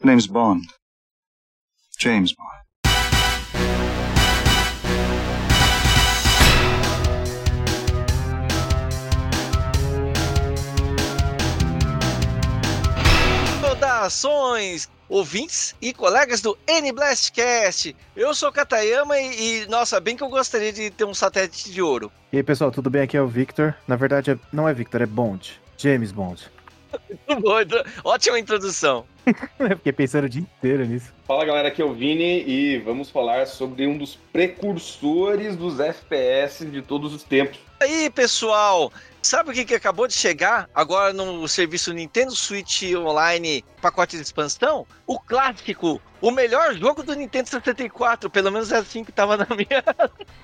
The name's Bond. James Bond. Saudações, ouvintes e colegas do N-Blastcast. Eu sou Katayama e, e, nossa, bem que eu gostaria de ter um satélite de ouro. E aí, pessoal, tudo bem? Aqui é o Victor. Na verdade, é- não é Victor, é Bond. James Bond. Muito bom, então, Ótima introdução. Eu fiquei pensando o dia inteiro nisso. Fala galera, aqui é o Vini e vamos falar sobre um dos precursores dos FPS de todos os tempos. Aí, pessoal, sabe o que, que acabou de chegar agora no serviço Nintendo Switch Online pacote de expansão? O clássico, o melhor jogo do Nintendo 64, pelo menos é assim que tava na minha,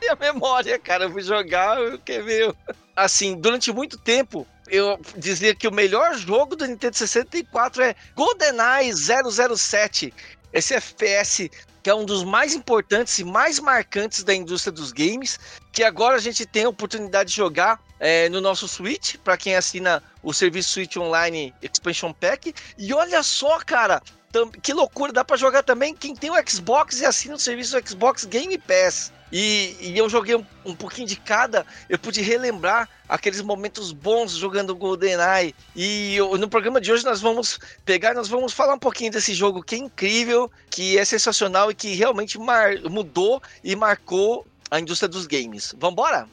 minha memória, cara. Eu fui jogar, eu que meu. Assim, durante muito tempo, eu dizia que o melhor jogo do Nintendo 64 é GoldenEye 007. Esse FPS que é um dos mais importantes e mais marcantes da indústria dos games, que agora a gente tem a oportunidade de jogar é, no nosso Switch, para quem assina o serviço Switch Online Expansion Pack. E olha só, cara, que loucura, dá para jogar também quem tem o Xbox e assina o serviço Xbox Game Pass. E, e eu joguei um, um pouquinho de cada, eu pude relembrar aqueles momentos bons jogando GoldenEye. E eu- no programa de hoje nós vamos pegar, nós vamos falar um pouquinho desse jogo que é incrível, que é sensacional e que realmente mar- mudou e marcou a indústria dos games. Vambora?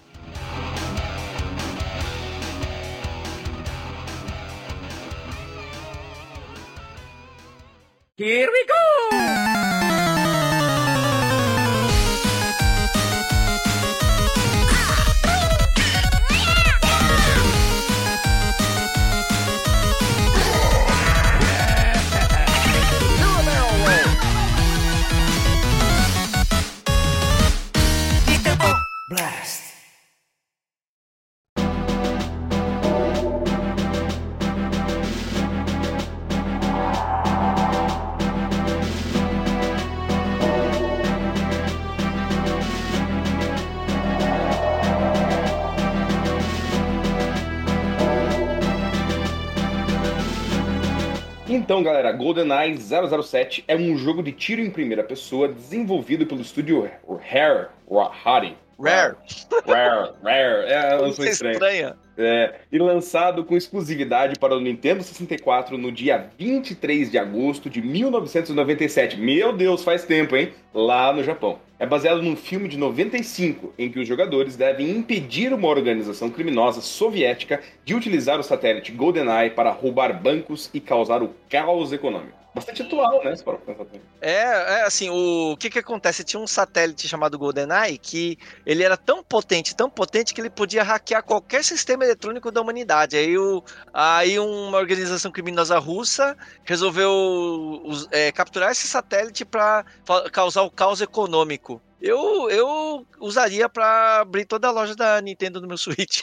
Here we go! Então galera, GoldenEye 007 é um jogo de tiro em primeira pessoa desenvolvido pelo estúdio Rare, Rare, Rare. Rare, Rare, é, eu sou estranho. estranha. É, e lançado com exclusividade para o Nintendo 64 no dia 23 de agosto de 1997. Meu Deus, faz tempo, hein? Lá no Japão. É baseado num filme de 95 em que os jogadores devem impedir uma organização criminosa soviética de utilizar o satélite GoldenEye para roubar bancos e causar o caos econômico. Bastante atual, né? É, é assim, o que que acontece? Tinha um satélite chamado GoldenEye que ele era tão potente, tão potente que ele podia hackear qualquer sistema eletrônico da humanidade. Aí, o, aí uma organização criminosa russa resolveu us- é, capturar esse satélite para causar o caos econômico. Eu, eu usaria para abrir toda a loja da Nintendo no meu Switch.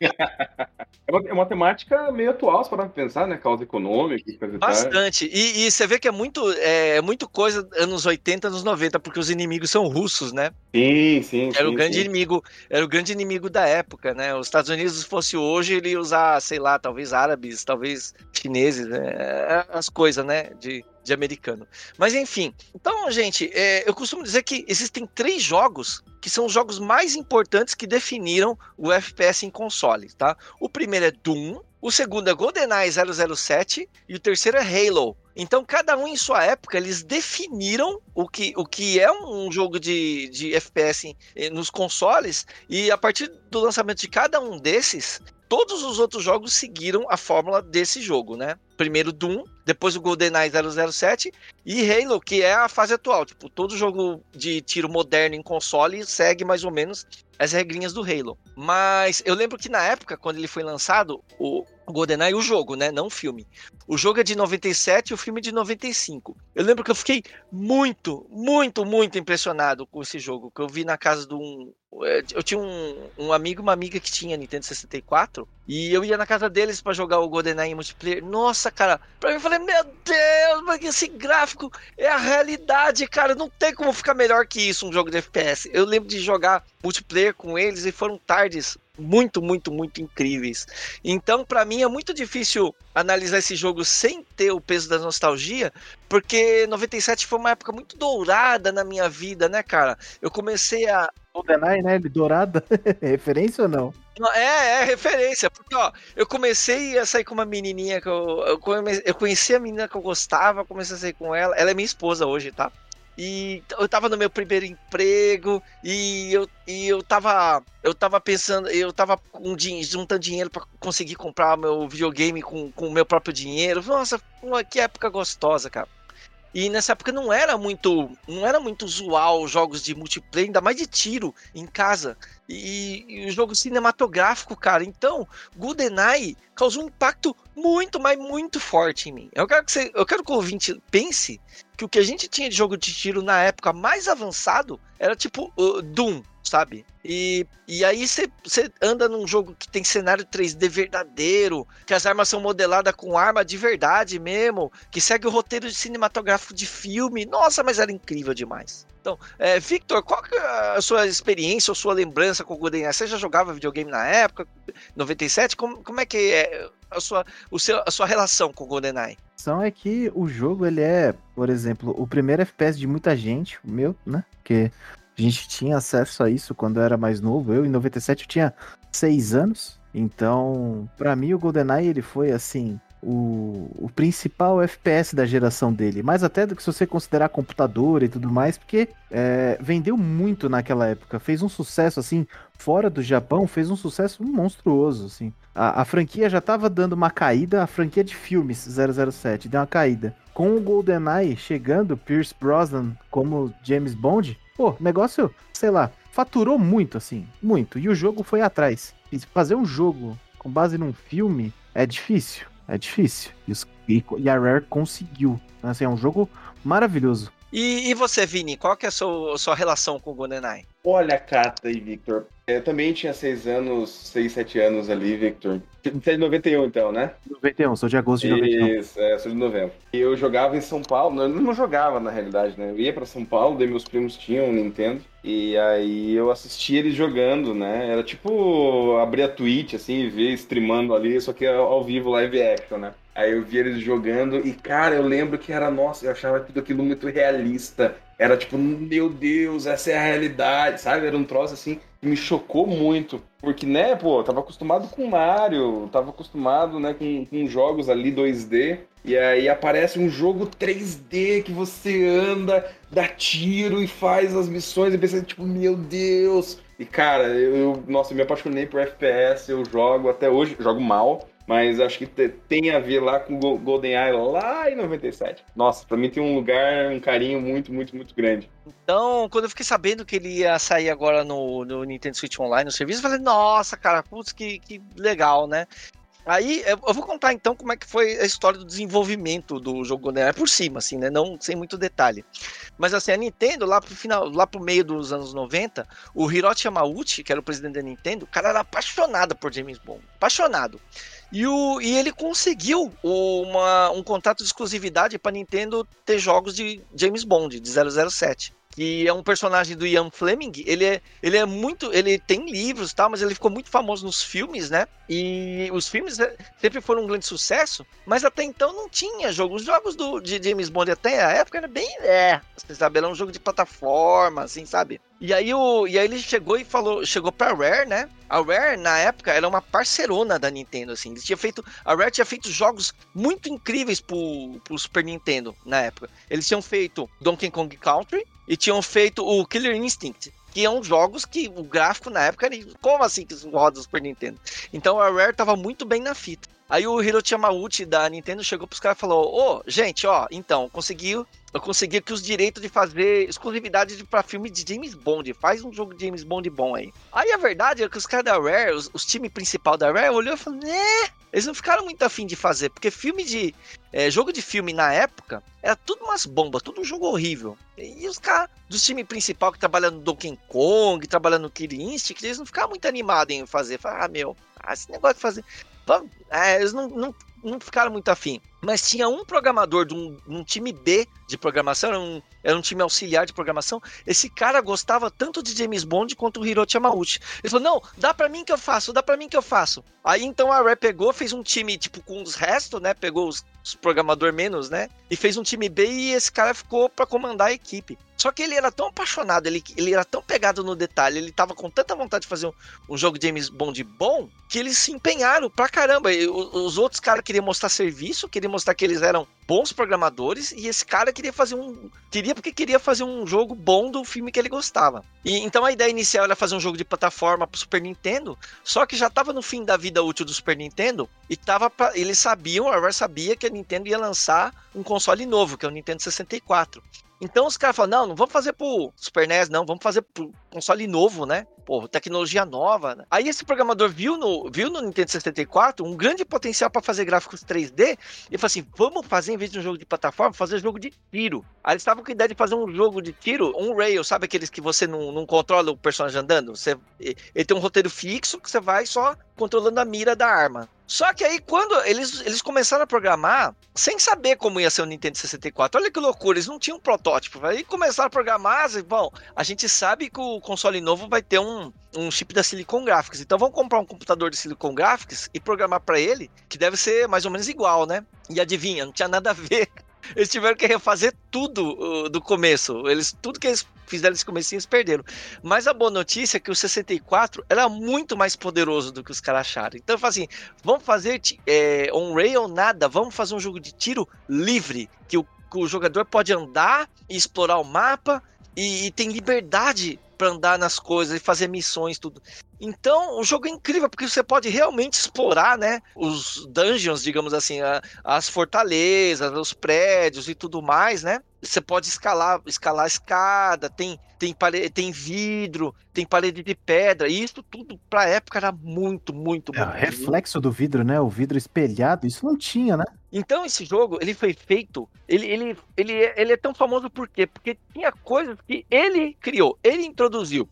É uma, é uma temática meio atual, se para pensar, né? Causa econômica e coisa. Bastante. E, e você vê que é muito, é, muito coisa anos 80, anos 90, porque os inimigos são russos, né? Sim, sim. Era o sim, grande sim. inimigo, era o grande inimigo da época, né? Os Estados Unidos se fosse hoje, ele ia usar, sei lá, talvez árabes, talvez chineses, né? As coisas, né? De, de americano. Mas enfim, então, gente, é, eu costumo dizer que existem três jogos que são os jogos mais importantes que definiram o FPS em console, tá? O primeiro é Doom, o segundo é GoldenEye 007 e o terceiro é Halo. Então, cada um em sua época, eles definiram o que, o que é um jogo de, de FPS eh, nos consoles, e a partir do lançamento de cada um desses, todos os outros jogos seguiram a fórmula desse jogo, né? Primeiro Doom, depois o GoldenEye 007 e Halo, que é a fase atual. Tipo, todo jogo de tiro moderno em console segue mais ou menos as regrinhas do Halo. Mas eu lembro que na época, quando ele foi lançado, o GoldenEye, o jogo, né? Não o filme. O jogo é de 97 e o filme é de 95. Eu lembro que eu fiquei muito, muito, muito impressionado com esse jogo. Que eu vi na casa de um. Eu tinha um, um amigo uma amiga que tinha Nintendo 64. E eu ia na casa deles pra jogar o GoldenEye em multiplayer. Nossa, cara, pra mim eu falei, meu Deus, mas esse gráfico é a realidade, cara. Não tem como ficar melhor que isso um jogo de FPS. Eu lembro de jogar multiplayer com eles e foram tardes muito, muito, muito incríveis. Então, para mim é muito difícil analisar esse jogo sem ter o peso da nostalgia, porque 97 foi uma época muito dourada na minha vida, né, cara? Eu comecei a GoldenEye, né? Dourada. Referência ou não? É, é referência, porque ó, eu comecei a sair com uma menininha que eu, eu, eu conheci a menina que eu gostava, comecei a sair com ela, ela é minha esposa hoje, tá? E eu tava no meu primeiro emprego e eu, e eu tava eu tava pensando, eu tava juntando dinheiro para conseguir comprar meu videogame com o meu próprio dinheiro. Nossa, que época gostosa, cara. E nessa época não era muito, não era muito usual jogos de multiplayer, ainda mais de tiro em casa. E, e o jogo cinematográfico, cara. Então, GoldenEye causou um impacto muito, mas muito forte em mim. Eu quero que você, eu quero que o ouvinte pense que o que a gente tinha de jogo de tiro na época mais avançado era tipo uh, Doom, sabe? E, e aí você anda num jogo que tem cenário 3D verdadeiro, que as armas são modeladas com arma de verdade mesmo, que segue o roteiro cinematográfico de filme. Nossa, mas era incrível demais. Então, é, Victor, qual que é a sua experiência ou sua lembrança com o GoldenEye? Você já jogava videogame na época, 97? Como, como é que é a sua, o seu, a sua relação com o GoldenEye? A é que o jogo, ele é, por exemplo, o primeiro FPS de muita gente, o meu, né? Porque a gente tinha acesso a isso quando eu era mais novo. Eu, em 97, eu tinha 6 anos. Então, para mim, o GoldenEye, ele foi, assim, o, o principal FPS da geração dele. Mais até do que se você considerar computador e tudo mais, porque é, vendeu muito naquela época. Fez um sucesso, assim, fora do Japão, fez um sucesso monstruoso, assim. A, a franquia já tava dando uma caída, a franquia de filmes 007 deu uma caída. Com o GoldenEye chegando, Pierce Brosnan como James Bond, pô, negócio, sei lá, faturou muito, assim, muito. E o jogo foi atrás. Fazer um jogo com base num filme é difícil, é difícil. E, a Rare conseguiu. Assim, é um jogo maravilhoso. E, e você, Vini, qual que é a sua, sua relação com o GoldenEye? Olha, Cata e Victor, eu também tinha seis anos, seis, sete anos ali, Victor. Você é de 91, então, né? 91, sou de agosto de 91. Isso, é, sou de novembro. E eu jogava em São Paulo, eu não jogava na realidade, né? Eu ia pra São Paulo, daí meus primos tinham um Nintendo. E aí eu assistia eles jogando, né? Era tipo abrir a Twitch, assim, e ver streamando ali, só que ao vivo, live action, né? Aí eu via eles jogando e, cara, eu lembro que era, nossa, eu achava tudo aquilo muito realista. Era tipo, meu Deus, essa é a realidade, sabe? Era um troço assim que me chocou muito. Porque, né, pô, tava acostumado com Mario, tava acostumado, né, com, com jogos ali 2D. E aí aparece um jogo 3D que você anda, dá tiro e faz as missões e pensa, tipo, meu Deus. E, cara, eu, eu nossa, eu me apaixonei por FPS, eu jogo até hoje, jogo mal, mas acho que tem a ver lá com o GoldenEye lá em 97. Nossa, pra mim tem um lugar, um carinho muito, muito, muito grande. Então, quando eu fiquei sabendo que ele ia sair agora no, no Nintendo Switch Online, no serviço, eu falei, nossa, cara, putz, que, que legal, né? Aí eu vou contar então como é que foi a história do desenvolvimento do jogo GoldenEye por cima, assim, né? Não sem muito detalhe. Mas assim, a Nintendo, lá pro final, lá pro meio dos anos 90, o Hiroshi Yamauchi, que era o presidente da Nintendo, o cara era apaixonado por James Bond. Apaixonado. E, o, e ele conseguiu uma, um contrato de exclusividade para Nintendo ter jogos de James Bond, de 007 que é um personagem do Ian Fleming. Ele é, ele é muito. Ele tem livros tal, mas ele ficou muito famoso nos filmes, né? E os filmes é, sempre foram um grande sucesso, mas até então não tinha jogo. Os jogos do, de James Bond até a época era bem. É, você sabe, era um jogo de plataforma, assim, sabe? E aí, o, e aí ele chegou e falou, chegou pra Rare, né? A Rare, na época, era uma parcerona da Nintendo, assim. Eles tinha feito, a Rare tinha feito jogos muito incríveis pro, pro Super Nintendo, na época. Eles tinham feito Donkey Kong Country e tinham feito o Killer Instinct, que são jogos que o gráfico na época era como assim que roda o Super Nintendo. Então a Rare tava muito bem na fita. Aí o Hiroshi Yamauchi da Nintendo chegou pros caras e falou: Ô, gente, ó, então, conseguiu. Eu consegui aqui os direitos de fazer exclusividade para filme de James Bond. Faz um jogo de James Bond bom aí. Aí a verdade é que os caras da Rare, os, os principal da Rare, olhou e falou: né? Eles não ficaram muito afim de fazer, porque filme de. É, jogo de filme na época era tudo umas bombas, tudo um jogo horrível. E os caras dos time principal que trabalham no Donkey Kong, trabalhando no Killer Instinct, eles não ficaram muito animados em fazer. Falaram, ah, meu, ah, esse negócio de fazer. É, eles não, não, não ficaram muito afim. Mas tinha um programador de um, um time B de programação, era um, era um time auxiliar de programação. Esse cara gostava tanto de James Bond quanto o Hiroshi Yamauchi. Ele falou: Não, dá pra mim que eu faço, dá pra mim que eu faço. Aí então a Rare pegou, fez um time tipo com os restos, né? Pegou os, os programador menos, né? E fez um time B e esse cara ficou para comandar a equipe. Só que ele era tão apaixonado, ele, ele era tão pegado no detalhe, ele tava com tanta vontade de fazer um, um jogo de James Bond bom, que eles se empenharam pra caramba. E os, os outros caras queriam mostrar serviço, queriam mostrar que eles eram bons programadores, e esse cara queria fazer um. Queria porque queria fazer um jogo bom do filme que ele gostava. E então a ideia inicial era fazer um jogo de plataforma pro Super Nintendo, só que já tava no fim da vida útil do Super Nintendo, e tava pra, eles sabiam, a Rare sabia que a Nintendo ia lançar um console novo, que é o Nintendo 64. Então os caras falam, não, não vamos fazer pro Super NES, não, vamos fazer pro console novo, né? Pô, tecnologia nova, né? Aí esse programador viu no, viu no Nintendo 64 um grande potencial para fazer gráficos 3D e falou assim, vamos fazer, em vez de um jogo de plataforma, fazer jogo de tiro. Aí eles estavam com a ideia de fazer um jogo de tiro, um rail, sabe aqueles que você não, não controla o personagem andando? Você, ele tem um roteiro fixo que você vai só controlando a mira da arma. Só que aí, quando eles, eles começaram a programar, sem saber como ia ser o Nintendo 64, olha que loucura, eles não tinham um protótipo. Aí começaram a programar, e, bom, a gente sabe que o console novo vai ter um, um chip da Silicon Graphics. Então vamos comprar um computador de Silicon Graphics e programar para ele, que deve ser mais ou menos igual, né? E adivinha, não tinha nada a ver. Eles tiveram que refazer tudo uh, do começo. Eles, tudo que eles fizeram nesse começo eles perderam. Mas a boa notícia é que o 64 era muito mais poderoso do que os caras acharam. Então eu assim: vamos fazer é, on-rail nada, vamos fazer um jogo de tiro livre, que o, que o jogador pode andar e explorar o mapa e, e tem liberdade para andar nas coisas e fazer missões, tudo. Então, o jogo é incrível, porque você pode realmente explorar, né, os dungeons, digamos assim, a, as fortalezas, os prédios e tudo mais, né? Você pode escalar, escalar a escada, tem, tem, parede, tem vidro, tem parede de pedra, e isso tudo pra época era muito, muito é, reflexo do vidro, né? O vidro espelhado, isso não tinha, né? Então esse jogo, ele foi feito, ele, ele, ele, ele é tão famoso por quê? Porque tinha coisas que ele criou, ele introduziu.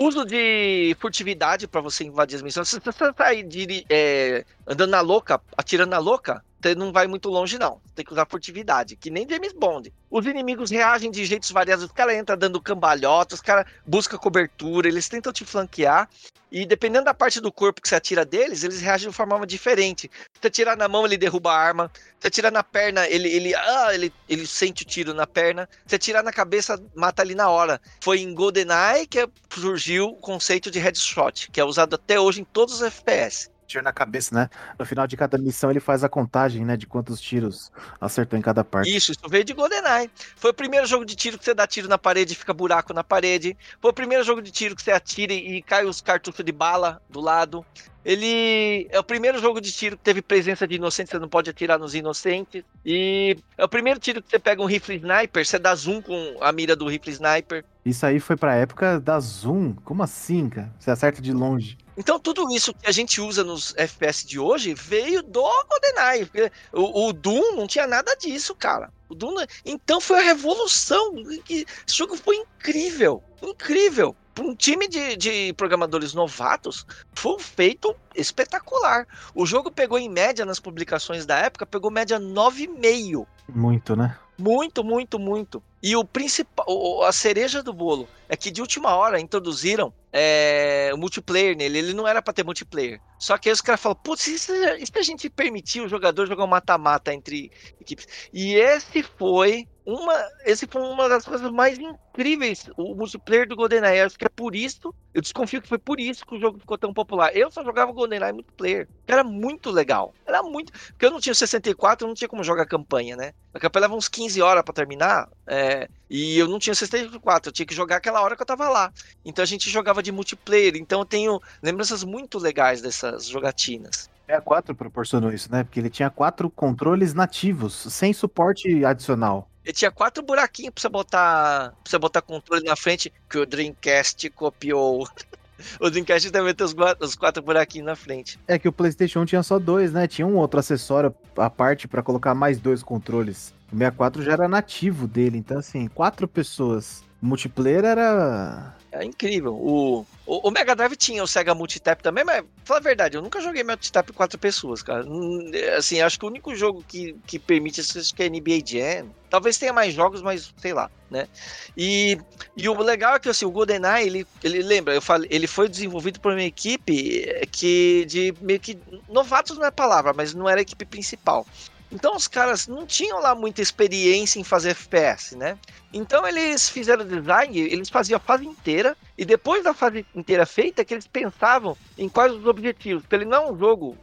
Uso de furtividade para você invadir as missões. Se você sair de, é, andando na louca, atirando na louca, você não vai muito longe, não. Tem que usar furtividade, que nem James Bond. Os inimigos reagem de jeitos variados. Os caras entram dando cambalhota, os caras buscam cobertura, eles tentam te flanquear. E dependendo da parte do corpo que você atira deles, eles reagem de forma diferente. Se você atirar na mão, ele derruba a arma. Se você atirar na perna, ele, ele, ah, ele, ele sente o tiro na perna. Se atirar na cabeça, mata ali na hora. Foi em GoldenEye que surgiu o conceito de headshot, que é usado até hoje em todos os FPS tiro na cabeça, né? No final de cada missão ele faz a contagem, né? De quantos tiros acertou em cada parte. Isso, isso veio de GoldenEye. Foi o primeiro jogo de tiro que você dá tiro na parede e fica buraco na parede. Foi o primeiro jogo de tiro que você atira e cai os cartuchos de bala do lado. Ele é o primeiro jogo de tiro que teve presença de inocentes, você não pode atirar nos inocentes. E é o primeiro tiro que você pega um rifle sniper, você dá zoom com a mira do rifle sniper. Isso aí foi pra época da zoom? Como assim, cara? Você acerta de longe. Então tudo isso que a gente usa nos FPS de hoje veio do GoldenEye. O, o Doom não tinha nada disso, cara. O Doom, então foi a revolução. Esse jogo foi incrível, incrível para um time de, de, programadores novatos, foi um feito espetacular. O jogo pegou em média nas publicações da época, pegou média 9,5. Muito, né? Muito, muito, muito. E o principal, a cereja do bolo é que de última hora introduziram é, o multiplayer nele. Ele não era para ter multiplayer. Só que aí os caras falam, putz, e se, a gente permitir o jogador jogar um mata-mata entre equipes? E esse foi uma, esse foi uma das coisas mais incríveis, o multiplayer do GoldenEye. Acho que é por isso, eu desconfio que foi por isso que o jogo ficou tão popular. Eu só jogava GoldenEye multiplayer. Era muito legal. Era muito. Porque eu não tinha 64, eu não tinha como jogar campanha, né? A campanha leva uns 15 horas para terminar. É, e eu não tinha 64, eu tinha que jogar aquela hora que eu tava lá. Então a gente jogava de multiplayer. Então eu tenho lembranças muito legais dessas jogatinas. 64 proporcionou isso, né? Porque ele tinha quatro controles nativos, sem suporte adicional. Ele tinha quatro buraquinhos pra você botar, pra você botar controle na frente, que o Dreamcast copiou. O Dreamcast também tem os os quatro buraquinhos na frente. É que o PlayStation tinha só dois, né? Tinha um outro acessório à parte para colocar mais dois controles. O 64 já era nativo dele, então assim, quatro pessoas. Multiplayer era É incrível. O, o, o Mega Drive tinha o Sega Multitap também, mas, fala a verdade, eu nunca joguei Multitap quatro pessoas, cara. Hum, Assim, acho que o único jogo que, que permite isso que é NBA Jam. Talvez tenha mais jogos, mas sei lá, né? E, e o legal é que assim, o GoldenEye, ele, ele lembra, eu falei, ele foi desenvolvido por uma equipe que de meio que novatos não é palavra, mas não era a equipe principal. Então os caras não tinham lá muita experiência em fazer FPS, né? Então eles fizeram design, eles faziam a fase inteira e depois da fase inteira feita que eles pensavam em quais os objetivos. Porque ele não é um jogo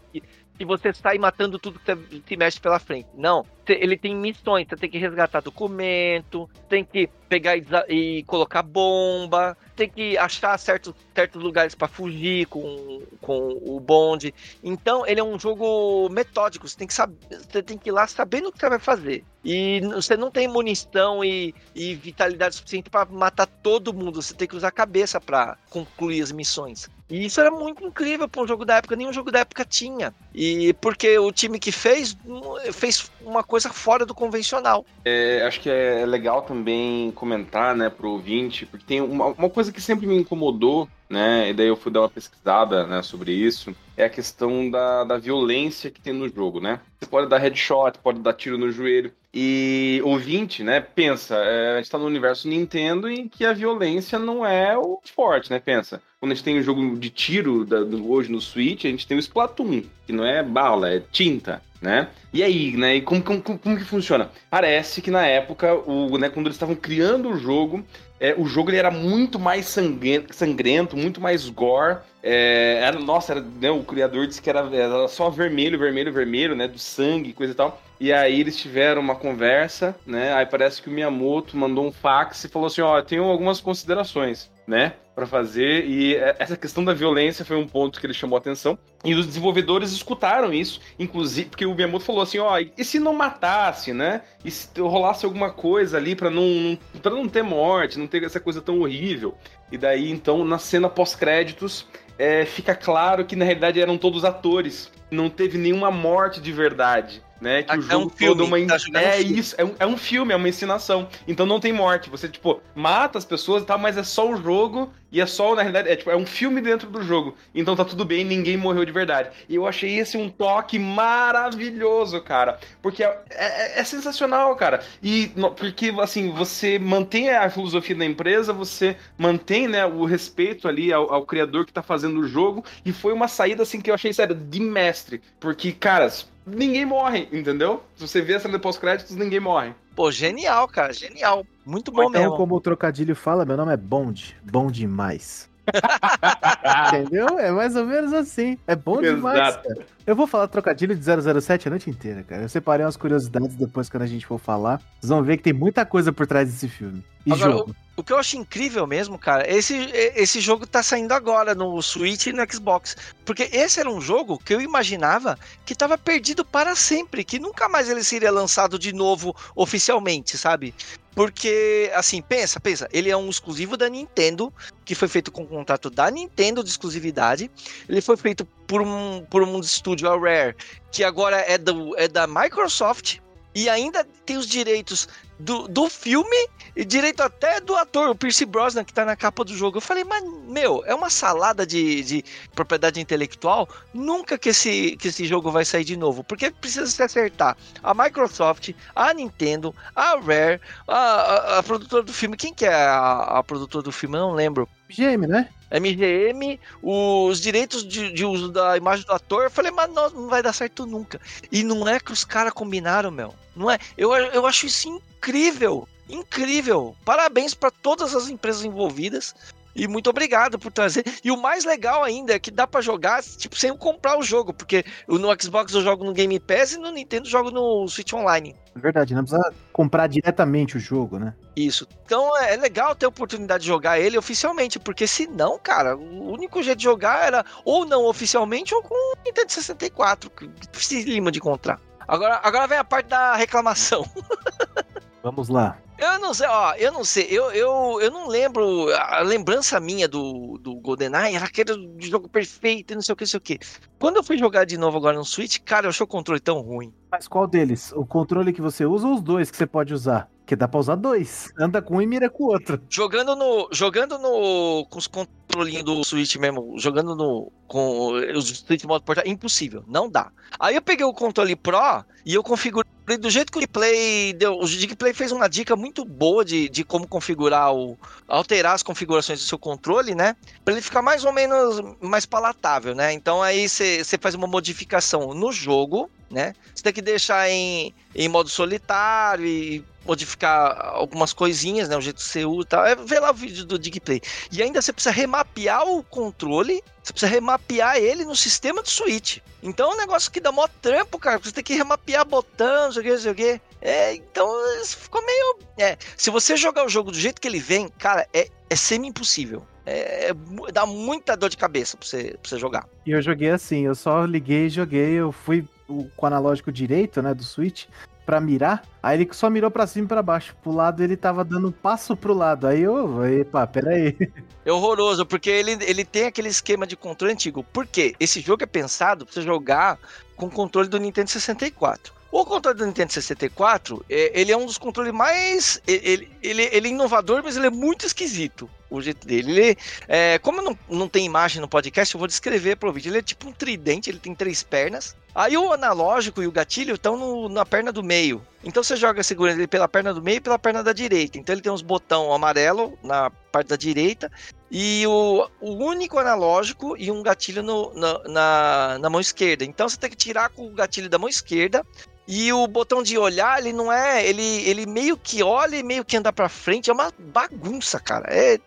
que você sai matando tudo que se mexe pela frente. Não, ele tem missões, você tem que resgatar documento, tem que pegar e, e colocar bomba, tem que achar certos, certos lugares para fugir com, com o bonde. Então ele é um jogo metódico, você tem que saber, você tem que ir lá sabendo o que você vai fazer. E você não tem munição e, e vitalidade suficiente para matar todo mundo, você tem que usar a cabeça para concluir as missões. E isso era muito incrível para um jogo da época, nenhum jogo da época tinha. E porque o time que fez hum, fez uma coisa fora do convencional. É, acho que é legal também comentar, né, pro ouvinte, porque tem uma, uma coisa que sempre me incomodou, né, e daí eu fui dar uma pesquisada, né, sobre isso, é a questão da, da violência que tem no jogo, né? Você pode dar headshot, pode dar tiro no joelho, e ouvinte, né, pensa, é, a gente tá no universo Nintendo em que a violência não é o forte, né, pensa. Quando a gente tem um jogo de tiro da- do- hoje no Switch, a gente tem o Splatoon, que não é bala, é tinta, né? E aí, né? E como, como, como que funciona? Parece que na época, o, né, quando eles estavam criando o jogo, é, o jogo ele era muito mais sangrento, muito mais gore. É, era, nossa, era, né, o criador disse que era, era só vermelho, vermelho, vermelho, né? Do sangue, coisa e tal. E aí eles tiveram uma conversa, né? Aí parece que o Miyamoto mandou um fax e falou assim: ó, eu tenho algumas considerações, né? Pra fazer. E é, essa questão da violência foi um ponto que ele chamou a atenção. E os desenvolvedores escutaram isso, inclusive, porque o Miyamoto falou assim: ó, e se não matasse, né? E se rolasse alguma coisa ali pra não, pra não ter morte, não ter essa coisa tão horrível. E daí, então, na cena pós-créditos, é, fica claro que na realidade eram todos atores. Não teve nenhuma morte de verdade. Né, que É o um jogo filme, todo é uma tá é um isso, é um, é um filme, é uma ensinação. Então não tem morte. Você, tipo, mata as pessoas e tal, mas é só o jogo e é só, na realidade, é, tipo, é um filme dentro do jogo. Então tá tudo bem, ninguém morreu de verdade. E eu achei esse um toque maravilhoso, cara. Porque é, é- é sensacional, cara. E no- porque, assim, você mantém a filosofia da empresa, você mantém, né, o respeito ali ao, ao criador que tá fazendo o jogo. E foi uma saída, assim, que eu achei, sério, de mestre. Porque, caras, ninguém morre, entendeu? Se você vê a cena de pós-créditos, ninguém morre. Pô, genial, cara, genial. Muito Ou bom então, mesmo. como o trocadilho fala, meu nome é Bond. Bom demais. Entendeu? É mais ou menos assim. É bom demais, Exato. cara. Eu vou falar trocadilho de 007 a noite inteira, cara. Eu separei umas curiosidades depois quando a gente for falar. Vocês vão ver que tem muita coisa por trás desse filme. E Agora, jogo. O que eu acho incrível mesmo, cara, esse, esse jogo tá saindo agora no Switch e no Xbox. Porque esse era um jogo que eu imaginava que tava perdido para sempre, que nunca mais ele seria lançado de novo oficialmente, sabe? Porque, assim, pensa, pensa, ele é um exclusivo da Nintendo, que foi feito com o contrato da Nintendo de exclusividade. Ele foi feito por um, por um estúdio, a Rare, que agora é, do, é da Microsoft. E ainda tem os direitos do, do filme e direito até do ator, o Pierce Brosnan, que tá na capa do jogo. Eu falei, mas, meu, é uma salada de, de propriedade intelectual. Nunca que esse, que esse jogo vai sair de novo. Porque precisa se acertar. A Microsoft, a Nintendo, a Rare, a, a, a produtora do filme. Quem que é a, a produtora do filme? Eu não lembro. GM, né? MGM, os direitos de, de uso da imagem do ator. Eu falei, mas não, não vai dar certo nunca. E não é que os caras combinaram, meu. Não é. Eu, eu acho isso incrível. Incrível. Parabéns para todas as empresas envolvidas. E muito obrigado por trazer. E o mais legal ainda é que dá pra jogar, tipo, sem comprar o jogo. Porque no Xbox eu jogo no Game Pass e no Nintendo eu jogo no Switch Online. É verdade, não precisa comprar diretamente o jogo, né? Isso. Então é é legal ter a oportunidade de jogar ele oficialmente, porque senão, cara, o único jeito de jogar era ou não oficialmente ou com o Nintendo 64, que dificílimo de encontrar. Agora, agora vem a parte da reclamação. Vamos lá. Eu não sei, ó, eu não sei, eu, eu, eu não lembro, a lembrança minha do, do GoldenEye era aquele jogo perfeito e não sei o que, não sei o que. Quando eu fui jogar de novo agora no Switch, cara, eu achei o controle tão ruim. Mas qual deles? O controle que você usa ou os dois que você pode usar? Que dá pra usar dois. Anda com um e mira com o outro. Jogando no. Jogando no. Com os controlinhos do Switch mesmo. Jogando no. Com os Switch modo portátil. Impossível. Não dá. Aí eu peguei o controle Pro e eu configurei do jeito que o Digplay deu. O Digplay fez uma dica muito boa de, de como configurar o. alterar as configurações do seu controle, né? Pra ele ficar mais ou menos mais palatável, né? Então aí você faz uma modificação no jogo, né? Você tem que deixar em, em modo solitário e modificar algumas coisinhas, né? O jeito que você usa e tal. É ver lá o vídeo do Digplay. E ainda você precisa remapear o controle, você precisa remapear ele no sistema do Switch. Então é um negócio que dá mó trampo, cara. Você tem que remapear botão, não sei o que, não sei o que. É, então ficou meio. É, se você jogar o jogo do jeito que ele vem, cara, é, é semi-impossível. É, é, dá muita dor de cabeça pra você, pra você jogar. E eu joguei assim, eu só liguei e joguei, eu fui com o analógico direito, né, do Switch, pra mirar, aí ele só mirou pra cima e pra baixo. Pro lado ele tava dando um passo pro lado. Aí eu, epa, peraí. É horroroso, porque ele, ele tem aquele esquema de controle antigo. Por quê? Esse jogo é pensado pra você jogar com o controle do Nintendo 64. O controle do Nintendo 64, é, ele é um dos controles mais. Ele, ele, ele é inovador, mas ele é muito esquisito o jeito dele. Ele, é, como não, não tem imagem no podcast, eu vou descrever pro vídeo. Ele é tipo um tridente, ele tem três pernas. Aí o analógico e o gatilho estão na perna do meio. Então você joga segurando ele pela perna do meio e pela perna da direita. Então ele tem uns botão amarelo na parte da direita e o, o único analógico e um gatilho no, na, na, na mão esquerda. Então você tem que tirar com o gatilho da mão esquerda e o botão de olhar, ele não é. Ele, ele meio que olha e meio que anda pra frente. É uma bagunça, cara. É,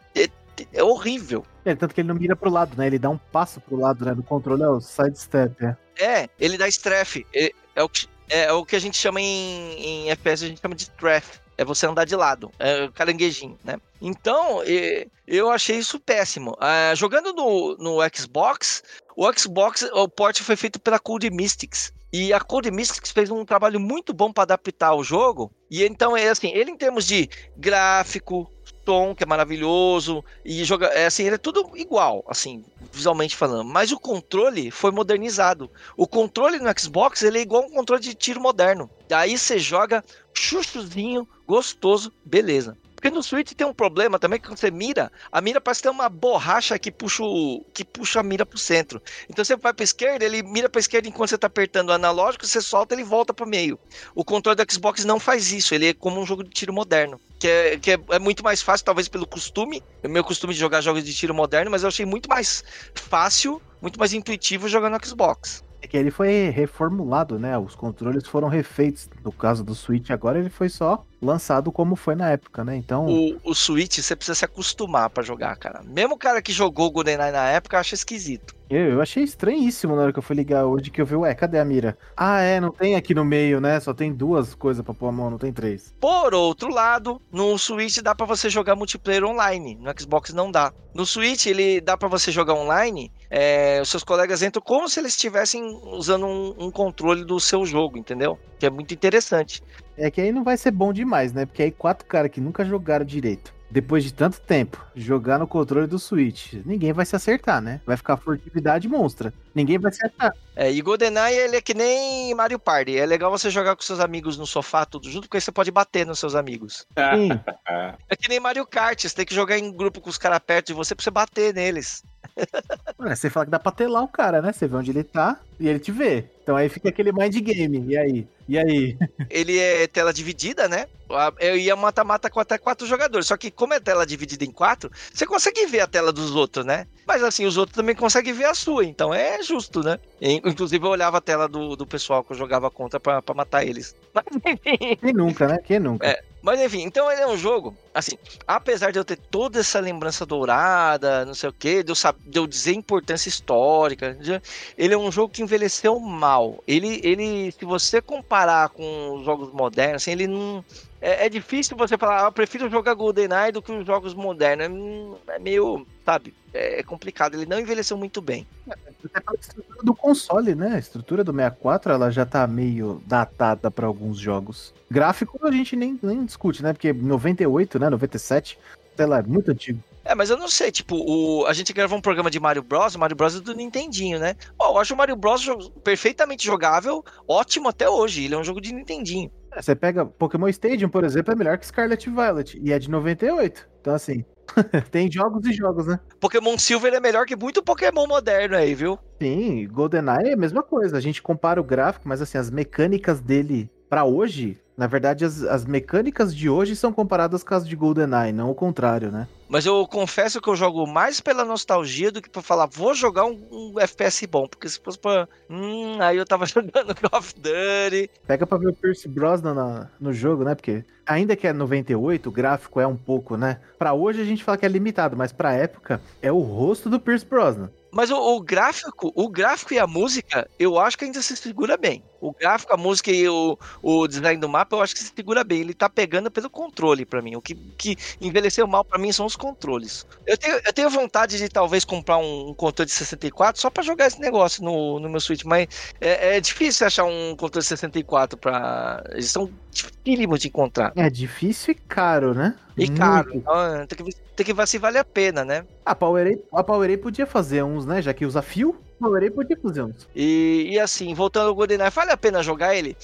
é, é horrível. É, tanto que ele não mira pro lado, né? Ele dá um passo pro lado, né? Do controle é o sidestep, é. É, ele dá strafe. É, é, o, que, é, o que a gente chama em, em FPS, a gente chama de strafe. É você andar de lado, é o caranguejinho, né? Então, eu achei isso péssimo. Uh, jogando no, no Xbox, o Xbox, o port foi feito pela Cold Mystics. E a Code Mystics fez um trabalho muito bom para adaptar o jogo. E então é assim, ele em termos de gráfico, som que é maravilhoso e joga, é assim, ele é tudo igual, assim, visualmente falando. Mas o controle foi modernizado. O controle no Xbox ele é igual um controle de tiro moderno. Daí você joga chuchuzinho, gostoso, beleza. Porque no Switch tem um problema também que quando você mira, a mira parece ter uma borracha que puxa, o, que puxa a mira pro centro. Então você vai pra esquerda, ele mira pra esquerda enquanto você tá apertando o analógico, você solta, ele volta pro meio. O controle do Xbox não faz isso, ele é como um jogo de tiro moderno. Que, é, que é, é muito mais fácil, talvez pelo costume, o meu costume de jogar jogos de tiro moderno, mas eu achei muito mais fácil, muito mais intuitivo jogar no Xbox. Que ele foi reformulado, né? Os controles foram refeitos. No caso do Switch, agora ele foi só lançado como foi na época, né? Então. O, o Switch você precisa se acostumar para jogar, cara. Mesmo o cara que jogou GoldenEye na época acha esquisito. Eu, eu achei estranhíssimo na hora que eu fui ligar hoje que eu vi, ué, cadê a mira? Ah, é, não tem aqui no meio, né? Só tem duas coisas pra pôr a mão, não tem três. Por outro lado, no Switch dá para você jogar multiplayer online. No Xbox não dá. No Switch, ele dá para você jogar online. É, os seus colegas entram como se eles estivessem usando um, um controle do seu jogo, entendeu? Que é muito interessante. É que aí não vai ser bom demais, né? Porque aí quatro caras que nunca jogaram direito, depois de tanto tempo, jogar no controle do Switch, ninguém vai se acertar, né? Vai ficar furtividade monstra. Ninguém vai se acertar. É, e GoldenEye, ele é que nem Mario Party. É legal você jogar com seus amigos no sofá, tudo junto, porque aí você pode bater nos seus amigos. Sim. é que nem Mario Kart, você tem que jogar em grupo com os caras perto de você pra você bater neles. Ué, você fala que dá pra telar o cara, né? Você vê onde ele tá e ele te vê. Então aí fica aquele mind game. E aí? E aí? Ele é tela dividida, né? Eu ia mata-mata com até quatro jogadores. Só que, como é tela dividida em quatro, você consegue ver a tela dos outros, né? Mas assim, os outros também conseguem ver a sua. Então é justo, né? Inclusive, eu olhava a tela do, do pessoal que eu jogava contra pra, pra matar eles. Mas, enfim. Quem nunca, né? Quem nunca? É. Mas enfim, então ele é um jogo, assim, apesar de eu ter toda essa lembrança dourada, não sei o que, de, de eu dizer importância histórica, ele é um jogo que envelheceu mal. Ele, ele se você comparar com os jogos modernos, assim, ele não. É, é difícil você falar, ah, eu prefiro jogar GoldenEye do que os jogos modernos. É, é meio, sabe, é complicado. Ele não envelheceu muito bem. Até pela estrutura do console, né? A estrutura do 64 ela já tá meio datada para alguns jogos. Gráfico a gente nem, nem discute, né? Porque 98, né? 97, sei lá, é muito antigo. É, mas eu não sei, tipo, o, a gente gravou um programa de Mario Bros, o Mario Bros é do Nintendinho, né? Oh, eu acho o Mario Bros perfeitamente jogável, ótimo até hoje, ele é um jogo de Nintendinho. É, Você pega Pokémon Stadium, por exemplo, é melhor que Scarlet Violet. E é de 98. Então, assim, tem jogos e jogos, né? Pokémon Silver é melhor que muito Pokémon moderno aí, viu? Sim, GoldenEye é a mesma coisa. A gente compara o gráfico, mas assim, as mecânicas dele pra hoje, na verdade, as, as mecânicas de hoje são comparadas com as de GoldenEye, não o contrário, né? Mas eu confesso que eu jogo mais pela nostalgia do que pra falar, vou jogar um, um FPS bom. Porque se fosse pra. Hum, aí eu tava jogando Call of Duty. Pega pra ver o Pierce Brosnan na- no jogo, né? Porque ainda que é 98, o gráfico é um pouco, né? Pra hoje a gente fala que é limitado, mas pra época é o rosto do Pierce Brosnan. Mas o, o gráfico, o gráfico e a música, eu acho que ainda se segura bem. O gráfico, a música e o, o design do mapa, eu acho que se segura bem. Ele tá pegando pelo controle pra mim. O que, que envelheceu mal pra mim são os controles. Eu tenho, eu tenho vontade de talvez comprar um, um controle de 64 só pra jogar esse negócio no, no meu Switch, mas é, é difícil achar um controle de 64 pra. Eles são dificílimos de encontrar. É difícil e caro, né? E caro. Então, tem, que, tem que ver se vale a pena, né? A Powerade, a Powerade podia fazer uns, né? Já que usa fio, a Powerade podia fazer uns. E, e assim, voltando ao GoldenEye, vale a pena jogar ele?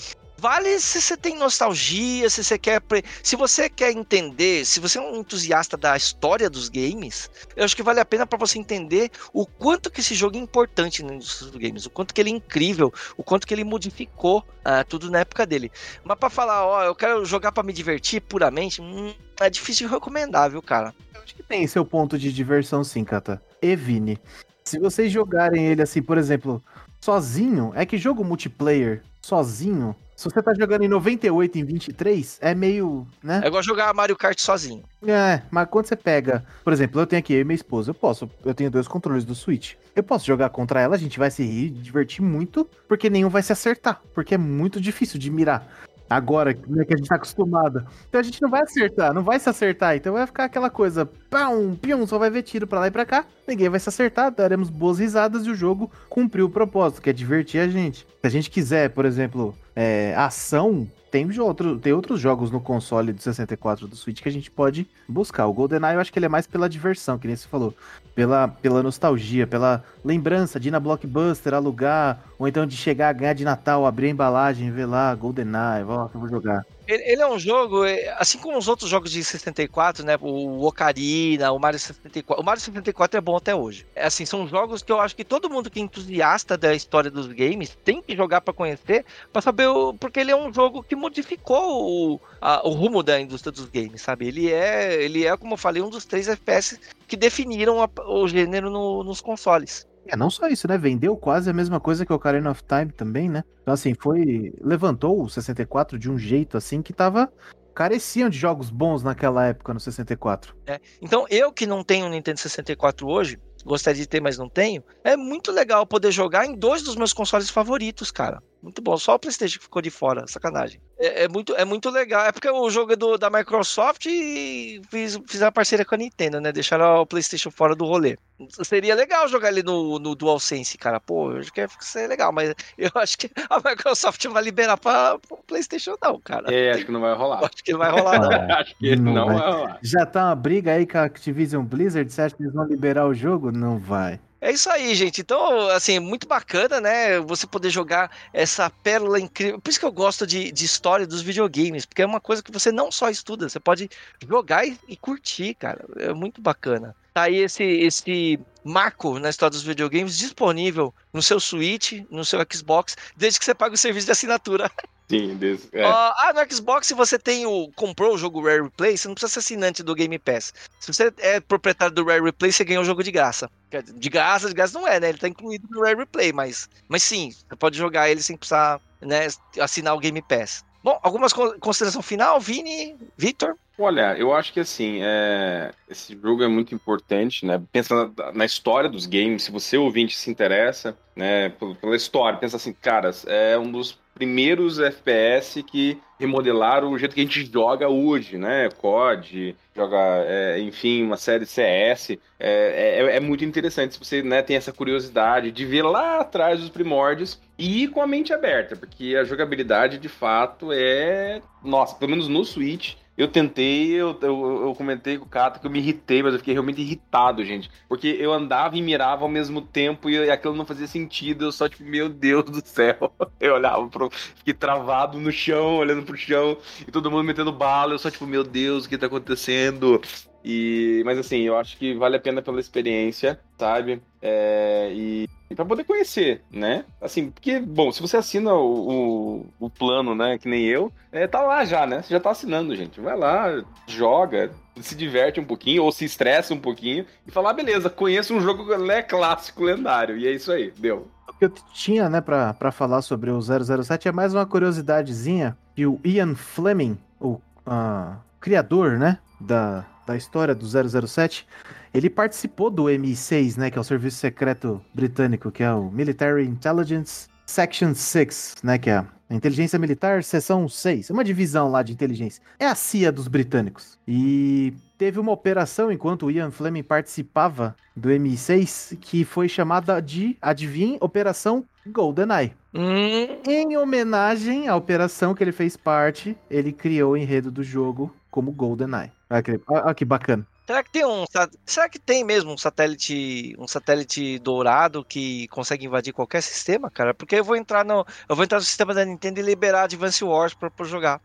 Vale se você tem nostalgia, se você quer. pre- Se você quer entender, se você é um entusiasta da história dos games, eu acho que vale a pena pra você entender o quanto que esse jogo é importante na indústria dos games, o quanto que ele é incrível, o quanto que ele modificou ah, tudo na época dele. Mas pra falar, ó, eu quero jogar pra me divertir puramente, hum, é difícil recomendar, viu, cara? Eu acho que tem seu ponto de diversão sim, Kata. E Vini. Se vocês jogarem ele assim, por exemplo, sozinho, é que jogo multiplayer sozinho, se você tá jogando em 98 em 23, é meio, né? É igual jogar Mario Kart sozinho. É, mas quando você pega, por exemplo, eu tenho aqui eu e minha esposa, eu posso, eu tenho dois controles do Switch. Eu posso jogar contra ela, a gente vai se rir, divertir muito, porque nenhum vai se acertar, porque é muito difícil de mirar. Agora, né, que a gente tá acostumado. Então a gente não vai acertar, não vai se acertar. Então vai ficar aquela coisa, pão, pium, só vai ver tiro pra lá e pra cá. Ninguém vai se acertar, daremos boas risadas e o jogo cumpriu o propósito, que é divertir a gente. Se a gente quiser, por exemplo, é, ação, tem, outro, tem outros jogos no console do 64 do Switch que a gente pode buscar. O GoldenEye eu acho que ele é mais pela diversão, que nem você falou. Pela, pela nostalgia, pela lembrança de ir na Blockbuster, alugar, ou então de chegar a ganhar de Natal, abrir a embalagem, ver lá, GoldenEye, ó, que eu vou jogar. Ele, é um jogo, é, assim como os outros jogos de 64, né? O Ocarina, o Mario 64. O Mario 64 é bom até hoje. É assim, são jogos que eu acho que todo mundo que é entusiasta da história dos games tem que jogar pra conhecer, pra saber o. Porque ele é um jogo que modificou o, a- o rumo da indústria dos games, sabe? Ele é, ele é, como eu falei, um dos três FPS que definiram a- o gênero no- nos consoles. É, não só isso, né? Vendeu quase a mesma coisa que o Ocarina of Time também, né? Então, assim, foi. Levantou o 64 de um jeito assim que tava. Careciam de jogos bons naquela época no 64. Então, eu que não tenho Nintendo 64 hoje, gostaria de ter, mas não tenho, é muito legal poder jogar em dois dos meus consoles favoritos, cara. Muito bom. Só o PlayStation que ficou de fora, sacanagem. É, é muito, é muito legal. É porque o jogo é do, da Microsoft e fiz, fizeram parceria com a Nintendo, né? Deixaram o PlayStation fora do rolê. Seria legal jogar ele no, no DualSense, cara. Pô, eu acho que ia ser legal, mas eu acho que a Microsoft vai liberar pra, pra PlayStation, não, cara. É, acho que não vai rolar. acho que não vai rolar, não. acho que Não não, vai. vai rolar. Já tá uma briga aí com a Activision Blizzard? Você acha que eles vão liberar o jogo? Não vai. É isso aí, gente. Então, assim, muito bacana, né? Você poder jogar essa pérola incrível. Por isso que eu gosto de, de história dos videogames, porque é uma coisa que você não só estuda, você pode jogar e, e curtir, cara. É muito bacana. Tá aí esse, esse marco na história dos videogames disponível no seu Switch, no seu Xbox, desde que você pague o serviço de assinatura. Sim, desse, é. Ó, ah, no Xbox, se você tem o comprou o jogo Rare Replay, você não precisa ser assinante do Game Pass. Se você é proprietário do Rare Replay, você ganha o jogo de graça. De graça, de graça não é, né? Ele tá incluído no Rare Replay, mas, mas sim, você pode jogar ele sem precisar né, assinar o Game Pass. Bom, algumas con- consideração final, Vini, Victor? Olha, eu acho que assim, é, esse jogo é muito importante, né? Pensa na, na história dos games, se você ouvinte se interessa, né, pela, pela história, pensa assim, caras, é um dos primeiros FPS que remodelaram o jeito que a gente joga hoje, né? COD, joga, é, enfim, uma série CS. É, é, é muito interessante se você né, tem essa curiosidade de ver lá atrás os primórdios e ir com a mente aberta, porque a jogabilidade de fato é. Nossa, pelo menos no Switch, Eu tentei, eu, eu, eu comentei com o Cato que eu me irritei, mas eu fiquei realmente irritado, gente. Porque eu andava e mirava ao mesmo tempo e aquilo não fazia sentido. Eu só, tipo, meu Deus do céu. Eu olhava pro. Fiquei travado no chão, olhando pro chão, e todo mundo metendo bala. Eu só, tipo, meu Deus, o que tá acontecendo? E, mas assim, eu acho que vale a pena pela experiência, sabe? É, e, para poder conhecer, né? Assim, porque, bom, se você assina o, o, o, plano, né, que nem eu, é, tá lá já, né? Você já tá assinando, gente. Vai lá, joga, se diverte um pouquinho, ou se estressa um pouquinho, e fala, ah, beleza, conheço um jogo é clássico, lendário. E é isso aí, deu. O que eu tinha, né, pra, pra falar sobre o 007 é mais uma curiosidadezinha que o Ian Fleming, o uh, criador, né, da, da história do 007, ele participou do MI6, né, que é o serviço secreto britânico, que é o Military Intelligence Section 6, né, que é a inteligência militar seção 6, é uma divisão lá de inteligência. É a CIA dos britânicos. E teve uma operação enquanto o Ian Fleming participava do MI6 que foi chamada de, adivinhe, Operação GoldenEye. Hum. Em homenagem à operação que ele fez parte, ele criou o enredo do jogo como GoldenEye. Olha que, olha que bacana. Será que tem um. Será que tem mesmo um satélite. um satélite dourado que consegue invadir qualquer sistema, cara? Porque eu vou entrar no. Eu vou entrar no sistema da Nintendo e liberar Advance Wars pra jogar.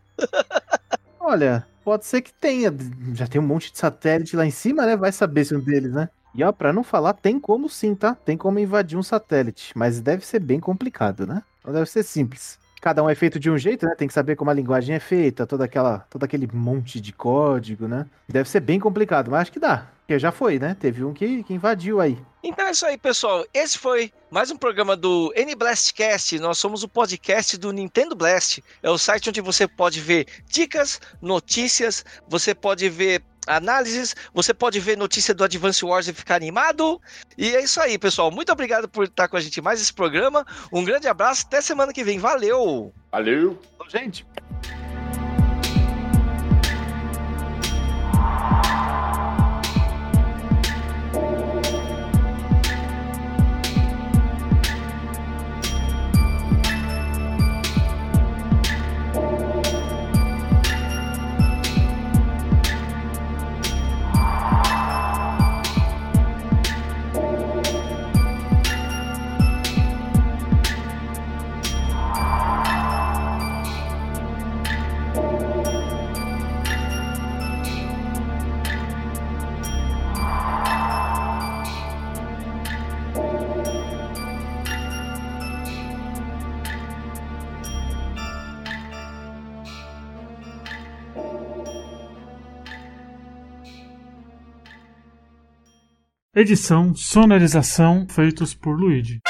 Olha, pode ser que tenha. Já tem um monte de satélite lá em cima, né? Vai saber se um deles, né? E ó, pra não falar, tem como sim, tá? Tem como invadir um satélite. Mas deve ser bem complicado, né? Não deve ser simples cada um é feito de um jeito, né? Tem que saber como a linguagem é feita, toda aquela, todo aquele monte de código, né? Deve ser bem complicado, mas acho que dá. Porque já foi, né? Teve um que, que invadiu aí. Então é isso aí, pessoal. Esse foi mais um programa do N-Blastcast. Nós somos o podcast do Nintendo Blast. É o site onde você pode ver dicas, notícias, você pode ver análises. Você pode ver notícia do Advance Wars e ficar animado. E é isso aí, pessoal. Muito obrigado por estar com a gente mais esse programa. Um grande abraço. Até semana que vem. Valeu! Valeu! Gente! Edição, sonorização feitos por Luigi.